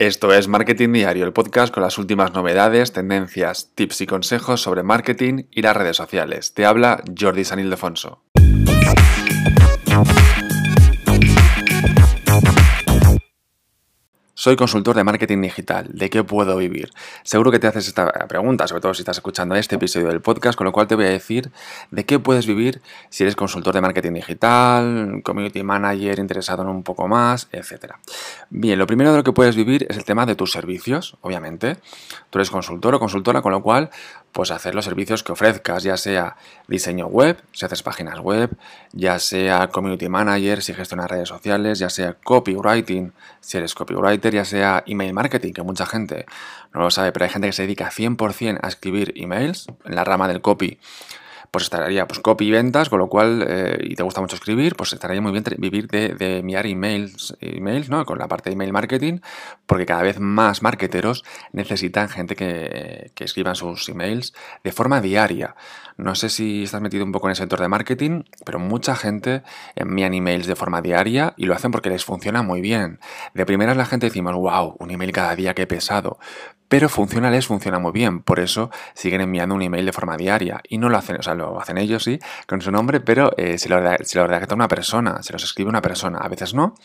Esto es Marketing Diario, el podcast con las últimas novedades, tendencias, tips y consejos sobre marketing y las redes sociales. Te habla Jordi San Ildefonso. Soy consultor de marketing digital. ¿De qué puedo vivir? Seguro que te haces esta pregunta, sobre todo si estás escuchando este episodio del podcast, con lo cual te voy a decir de qué puedes vivir si eres consultor de marketing digital, community manager interesado en un poco más, etc. Bien, lo primero de lo que puedes vivir es el tema de tus servicios, obviamente. Tú eres consultor o consultora, con lo cual pues hacer los servicios que ofrezcas, ya sea diseño web, si haces páginas web, ya sea community manager, si gestionas redes sociales, ya sea copywriting, si eres copywriter, ya sea email marketing, que mucha gente no lo sabe, pero hay gente que se dedica 100% a escribir emails en la rama del copy pues estaría pues copy y ventas, con lo cual, eh, y te gusta mucho escribir, pues estaría muy bien vivir de, enviar emails, emails, ¿no? Con la parte de email marketing, porque cada vez más marketeros necesitan gente que, que escriban sus emails de forma diaria. No sé si estás metido un poco en el sector de marketing, pero mucha gente envían emails de forma diaria y lo hacen porque les funciona muy bien. De primeras la gente decimos, wow, un email cada día, qué pesado pero funciona, les funciona muy bien. Por eso siguen enviando un email de forma diaria. Y no lo hacen, o sea, lo hacen ellos, sí, con su nombre, pero eh, se, lo, se redacta una persona, se los escribe una persona. A veces no,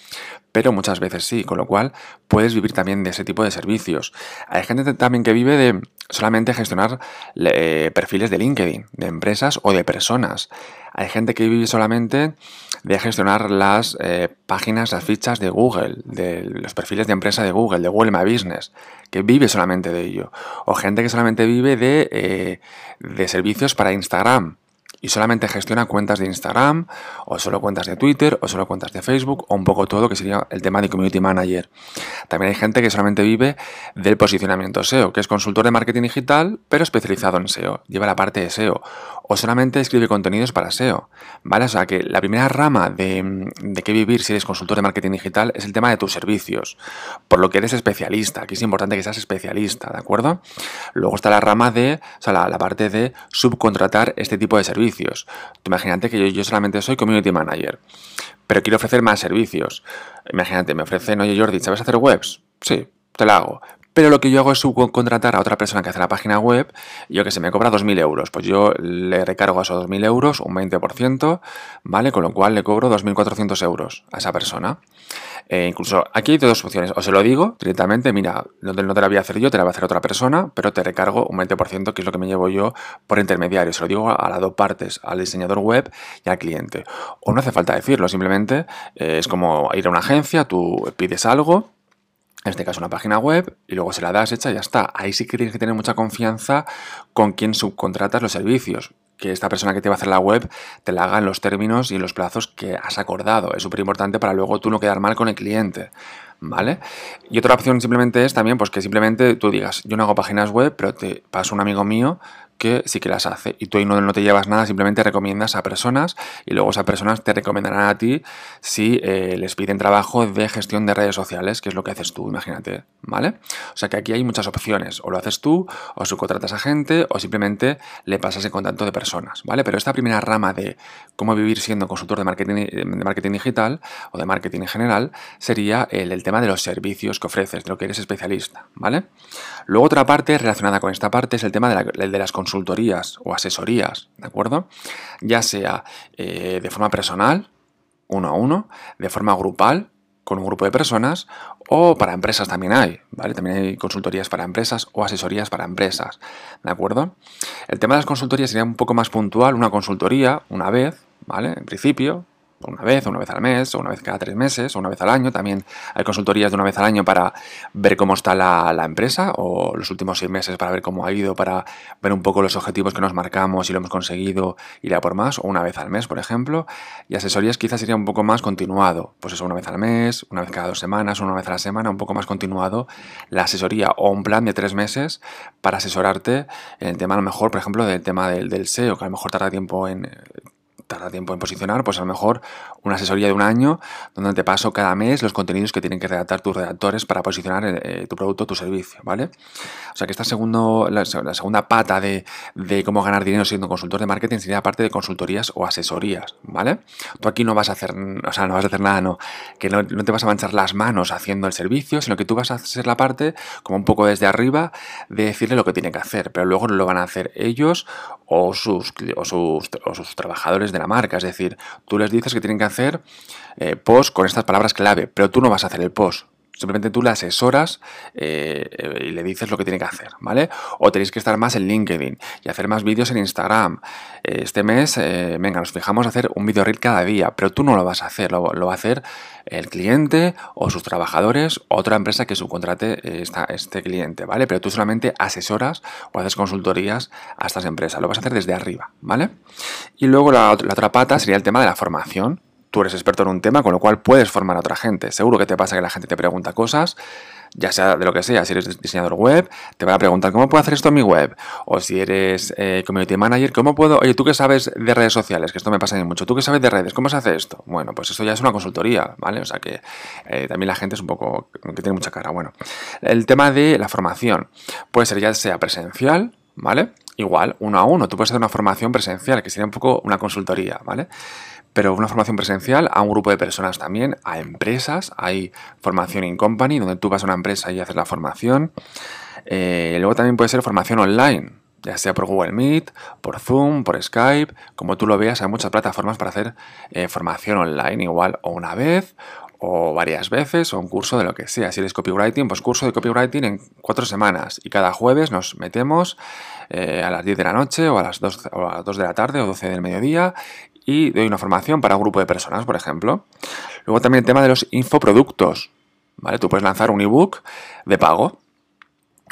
pero muchas veces sí. Con lo cual puedes vivir también de ese tipo de servicios. Hay gente también que vive de solamente gestionar eh, perfiles de LinkedIn, de empresas o de personas. Hay gente que vive solamente de gestionar las eh, páginas, las fichas de Google, de los perfiles de empresa de Google, de Google My Business, que vive solamente de ello. O gente que solamente vive de, eh, de servicios para Instagram y solamente gestiona cuentas de Instagram, o solo cuentas de Twitter, o solo cuentas de Facebook, o un poco todo, que sería el tema de Community Manager. También hay gente que solamente vive del posicionamiento SEO, que es consultor de marketing digital, pero especializado en SEO, lleva la parte de SEO, o solamente escribe contenidos para SEO, ¿vale? O sea que la primera rama de, de qué vivir si eres consultor de marketing digital es el tema de tus servicios, por lo que eres especialista, aquí es importante que seas especialista, ¿de acuerdo? Luego está la rama de, o sea, la, parte de subcontratar este tipo de servicios. imagínate que yo, yo solamente soy community manager, pero quiero ofrecer más servicios. Imagínate, me ofrecen, oye Jordi, ¿sabes hacer webs? Sí, te la hago. Pero lo que yo hago es subcontratar a otra persona que hace la página web, yo que se me cobra 2.000 euros. Pues yo le recargo a esos 2.000 euros un 20%, ¿vale? Con lo cual le cobro 2.400 euros a esa persona. Eh, incluso aquí hay dos opciones. O se lo digo directamente, mira, no te, no te, la voy a hacer yo, te la va a hacer otra persona, pero te recargo un 20%, que es lo que me llevo yo por intermediario. Se lo digo a las dos partes, al diseñador web y al cliente. O no hace falta decirlo, simplemente eh, es como ir a una agencia, tú pides algo en este caso una página web, y luego se la das hecha y ya está. Ahí sí que tienes que tener mucha confianza con quien subcontratas los servicios. Que esta persona que te va a hacer la web te la haga en los términos y en los plazos que has acordado. Es súper importante para luego tú no quedar mal con el cliente. ¿Vale? Y otra opción simplemente es también pues que simplemente tú digas, yo no hago páginas web, pero te paso un amigo mío que sí que las hace. Y tú ahí no, no, te llevas nada, simplemente recomiendas a personas y luego esas personas te recomendarán a ti si eh, les piden trabajo de gestión de redes sociales, que es lo que haces tú, imagínate, ¿vale? O sea que aquí hay muchas opciones. O lo haces tú, o subcontratas a gente, o simplemente le pasas el contacto de personas, ¿vale? Pero esta primera rama de cómo vivir siendo consultor de marketing, de marketing digital o de marketing en general sería el, tema de los servicios que ofreces, de lo que eres especialista, ¿vale? Luego otra parte relacionada con esta parte es el tema de, la, de las consultorías o asesorías, ¿de acuerdo? Ya sea eh, de forma personal, uno a uno, de forma grupal, con un grupo de personas, o para empresas también hay, ¿vale? También hay consultorías para empresas o asesorías para empresas, ¿de acuerdo? El tema de las consultorías sería un poco más puntual, una consultoría, una vez, ¿vale? En principio, una vez, una vez al mes, o una vez cada tres meses, o una vez al año. También hay consultorías de una vez al año para ver cómo está la, la, empresa, o los últimos seis meses para ver cómo ha ido, para ver un poco los objetivos que nos marcamos, si lo hemos conseguido, ir a por más, o una vez al mes, por ejemplo. Y asesorías quizás sería un poco más continuado, pues eso, una vez al mes, una vez cada dos semanas, una vez a la semana, un poco más continuado la asesoría, o un plan de tres meses para asesorarte en el tema, a lo mejor, por ejemplo, del tema del, del SEO, que a lo mejor tarda tiempo en tarda tiempo en posicionar, pues a lo mejor una asesoría de un año donde te paso cada mes los contenidos que tienen que redactar tus redactores para posicionar eh, tu producto tu servicio, ¿vale? O sea que esta segundo, la, segunda pata de, cómo ganar dinero siendo consultor de marketing sería parte de consultorías o asesorías, ¿vale? Tú aquí no vas a hacer, o sea, no vas a hacer nada, no, que no, no te vas a manchar las manos haciendo el servicio, sino que tú vas a hacer la parte como un poco desde arriba de decirle lo que tiene que hacer, pero luego lo van a hacer ellos o sus, o sus, o sus trabajadores de la marca. Es decir, tú les dices que tienen que hacer eh, post con estas palabras clave, pero tú no vas a hacer el post. Simplemente tú le asesoras eh, y le dices lo que tiene que hacer, ¿vale? O tenéis que estar más en LinkedIn y hacer más vídeos en Instagram. Este mes, eh, venga, nos fijamos a hacer un vídeo reel cada día, pero tú no lo vas a hacer, lo, va a hacer el cliente o sus trabajadores otra empresa que subcontrate esta, este cliente, ¿vale? Pero tú solamente asesoras o haces consultorías a estas empresas, lo vas a hacer desde arriba, ¿vale? Y luego la otra pata sería el tema de la formación tú eres experto en un tema, con lo cual puedes formar a otra gente. Seguro que te pasa que la gente te pregunta cosas, ya sea de lo que sea, si eres diseñador web, te va a preguntar cómo puedo hacer esto en mi web, o si eres eh, community manager, cómo puedo, oye, tú qué sabes de redes sociales, que esto me pasa mucho, tú qué sabes de redes, ¿cómo se hace esto? Bueno, pues eso ya es una consultoría, ¿vale? O sea que eh, también la gente es un poco, que tiene mucha cara. Bueno, el tema de la formación puede ser ya sea presencial, ¿vale? Igual, uno a uno, tú puedes hacer una formación presencial, que sería un poco una consultoría, ¿vale? Pero una formación presencial a un grupo de personas también, a empresas, hay formación in company, donde tú vas a una empresa y haces la formación. Eh, luego también puede ser formación online, ya sea por Google Meet, por Zoom, por Skype, como tú lo veas, hay muchas plataformas para hacer eh, formación online igual o una vez o varias veces o un curso de lo que sea. Si eres copywriting, pues curso de copywriting en cuatro semanas y cada jueves nos metemos eh, a las 10 de la noche o a las 2, o a las 2 de la tarde o 12 del mediodía y doy una formación para un grupo de personas, por ejemplo. Luego también el tema de los infoproductos. ¿vale? Tú puedes lanzar un ebook de pago,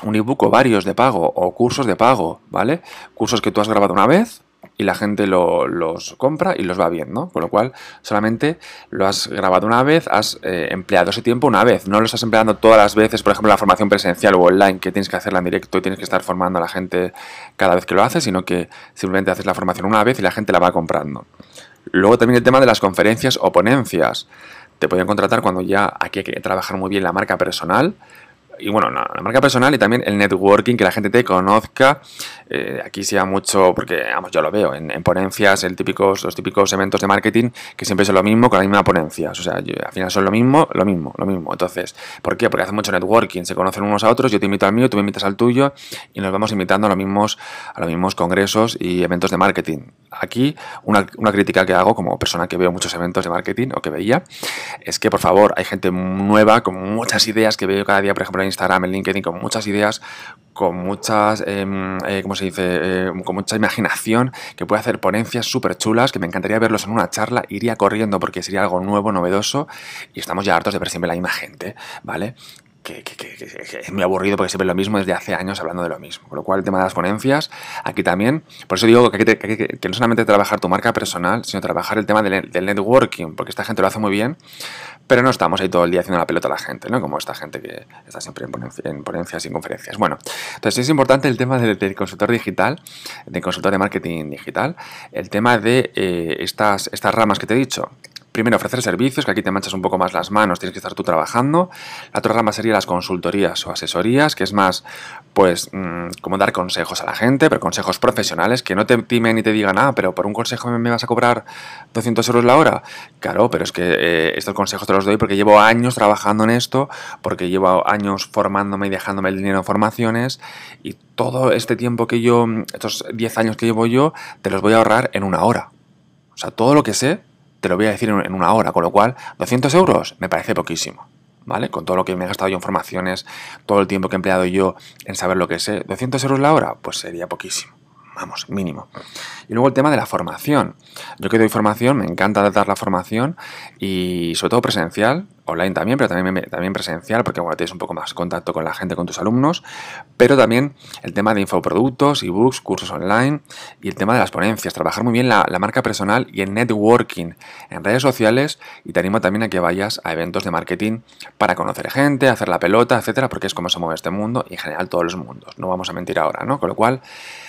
un ebook o varios de pago o cursos de pago, ¿vale? Cursos que tú has grabado una vez y la gente los compra y los va viendo, con lo cual solamente lo has grabado una vez, has eh, empleado ese tiempo una vez, no lo estás empleando todas las veces, por ejemplo, la formación presencial o online, que tienes que hacerla en directo y tienes que estar formando a la gente cada vez que lo haces, sino que simplemente haces la formación una vez y la gente la va comprando. Luego también el tema de las conferencias o ponencias. Te pueden contratar cuando ya aquí hay que trabajar muy bien la marca personal, y bueno, la, marca personal y también el networking, que la gente te conozca. Eh, aquí sea mucho, porque vamos, yo lo veo en, ponencias, el típicos, los típicos eventos de marketing que siempre son lo mismo con la misma ponencia. O sea, al final son lo mismo, lo mismo, lo mismo. Entonces, ¿por qué? Porque hace mucho networking, se conocen unos a otros, yo te invito al mío, tú me invitas al tuyo y nos vamos invitando a los mismos, a los mismos congresos y eventos de marketing. Aquí, una, una crítica que hago como persona que veo muchos eventos de marketing o que veía, es que por favor, hay gente nueva con muchas ideas que veo cada día, por ejemplo, en Instagram, en LinkedIn, con muchas ideas, con muchas, em, eh, ¿cómo se dice? Em, con mucha imaginación, que puede hacer ponencias súper chulas, que me encantaría verlos en una charla, iría corriendo porque sería algo nuevo, novedoso, y estamos ya hartos de ver siempre la misma gente, ¿vale? Que, es muy aburrido porque siempre es lo mismo desde hace años hablando de lo mismo. Con lo cual, el tema de las ponencias, aquí también, por eso digo que, que no solamente trabajar tu marca personal, sino trabajar el tema del, networking, porque esta gente lo hace muy bien, pero no estamos ahí todo el día haciendo la pelota a la gente, ¿no? Como esta gente que está siempre en, ponencias y conferencias. Bueno, entonces es importante el tema del, consultor digital, del consultor de marketing digital, el tema de eh, estas, estas ramas que te he dicho, primero ofrecer servicios, que aquí te manchas un poco más las manos, tienes que estar tú trabajando. La otra rama sería las consultorías o asesorías, que es más, pues, mm, como dar consejos a la gente, pero consejos profesionales, que no te timen y te digan, ah, pero por un consejo me vas a cobrar 200 euros la hora. Claro, pero es que eh, estos consejos te los doy porque llevo años trabajando en esto, porque llevo años formándome y dejándome el dinero en formaciones, y todo este tiempo que yo, estos 10 años que llevo yo, te los voy a ahorrar en una hora. O sea, todo lo que sé te lo voy a decir en una hora, con lo cual 200 euros me parece poquísimo. ¿Vale? Con todo lo que me he gastado yo en formaciones, todo el tiempo que he empleado yo en saber lo que sé, 200 euros la hora, pues sería poquísimo vamos, mínimo. Y luego el tema de la formación. Yo que doy formación, me encanta dar la formación y sobre todo presencial, online también, pero también, también presencial, porque bueno, tienes un poco más contacto con la gente, con tus alumnos, pero también el tema de infoproductos, ebooks, cursos online y el tema de las ponencias, trabajar muy bien la, la marca personal y el networking en redes sociales. Y te animo también a que vayas a eventos de marketing para conocer gente, hacer la pelota, etcétera, porque es como se mueve este mundo y en general todos los mundos, no vamos a mentir ahora, ¿no? Con lo cual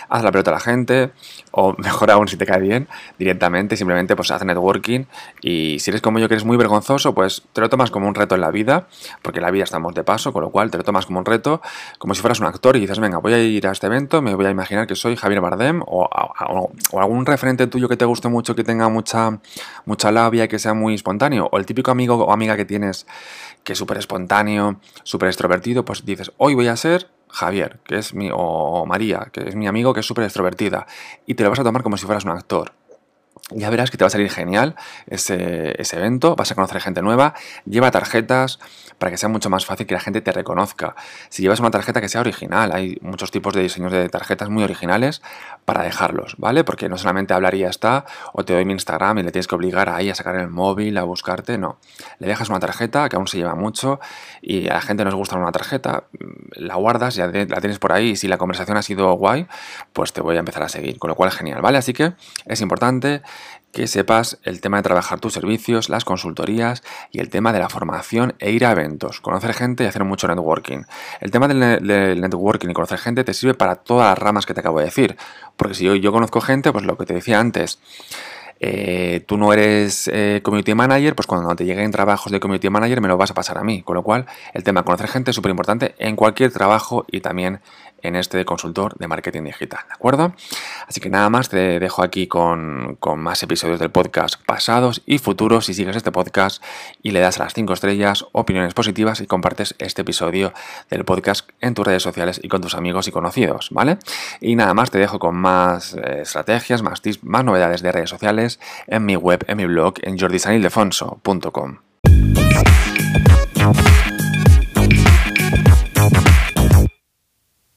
haz la pelota a la gente, o mejor aún si te cae bien, directamente, simplemente pues haz networking y si eres como yo que eres muy vergonzoso, pues te lo tomas como un reto en la vida, porque la vida estamos de paso, con lo cual te lo tomas como un reto, como si fueras un actor y dices, venga, voy a ir a este evento, me voy a imaginar que soy Javier Bardem o, o algún referente tuyo que te guste mucho, que tenga mucha, mucha labia, que sea muy espontáneo, o el típico amigo o amiga que tienes que es súper espontáneo, súper extrovertido, pues dices, hoy voy a ser Javier, que es mi, o María, que es mi amigo, que es súper extrovertida, y te lo vas a tomar como si fueras un actor. Ya verás que te va a salir genial ese, ese evento, vas a conocer gente nueva, lleva tarjetas, para que sea mucho más fácil que la gente te reconozca. Si llevas una tarjeta que sea original, hay muchos tipos de diseños de tarjetas muy originales para dejarlos, ¿vale? Porque no solamente hablar y ya está, o te doy mi Instagram y le tienes que obligar ahí a sacar el móvil, a buscarte, no. Le dejas una tarjeta que aún se lleva mucho y a la gente nos gusta una tarjeta, la guardas, ya la tienes por ahí y si la conversación ha sido guay, pues te voy a empezar a seguir, con lo cual genial, ¿vale? Así que es importante que sepas el tema de trabajar tus servicios, las consultorías y el tema de la formación e ir a eventos, conocer gente y hacer mucho networking. El tema del, networking y conocer gente te sirve para todas las ramas que te acabo de decir, porque si yo, yo conozco gente, pues lo que te decía antes, eh, tú no eres eh, community manager, pues cuando te lleguen trabajos de community manager me lo vas a pasar a mí. Con lo cual, el tema de conocer gente es súper importante en cualquier trabajo y también en este consultor de marketing digital, ¿de acuerdo? Así que nada más, te dejo aquí con, más episodios del podcast pasados y futuros si sigues este podcast y le das a las 5 estrellas, opiniones positivas y compartes este episodio del podcast en tus redes sociales y con tus amigos y conocidos, ¿vale? Y nada más, te dejo con más eh, estrategias, más tips, más novedades de redes sociales en mi web, en mi blog, en jordisanildefonso.com.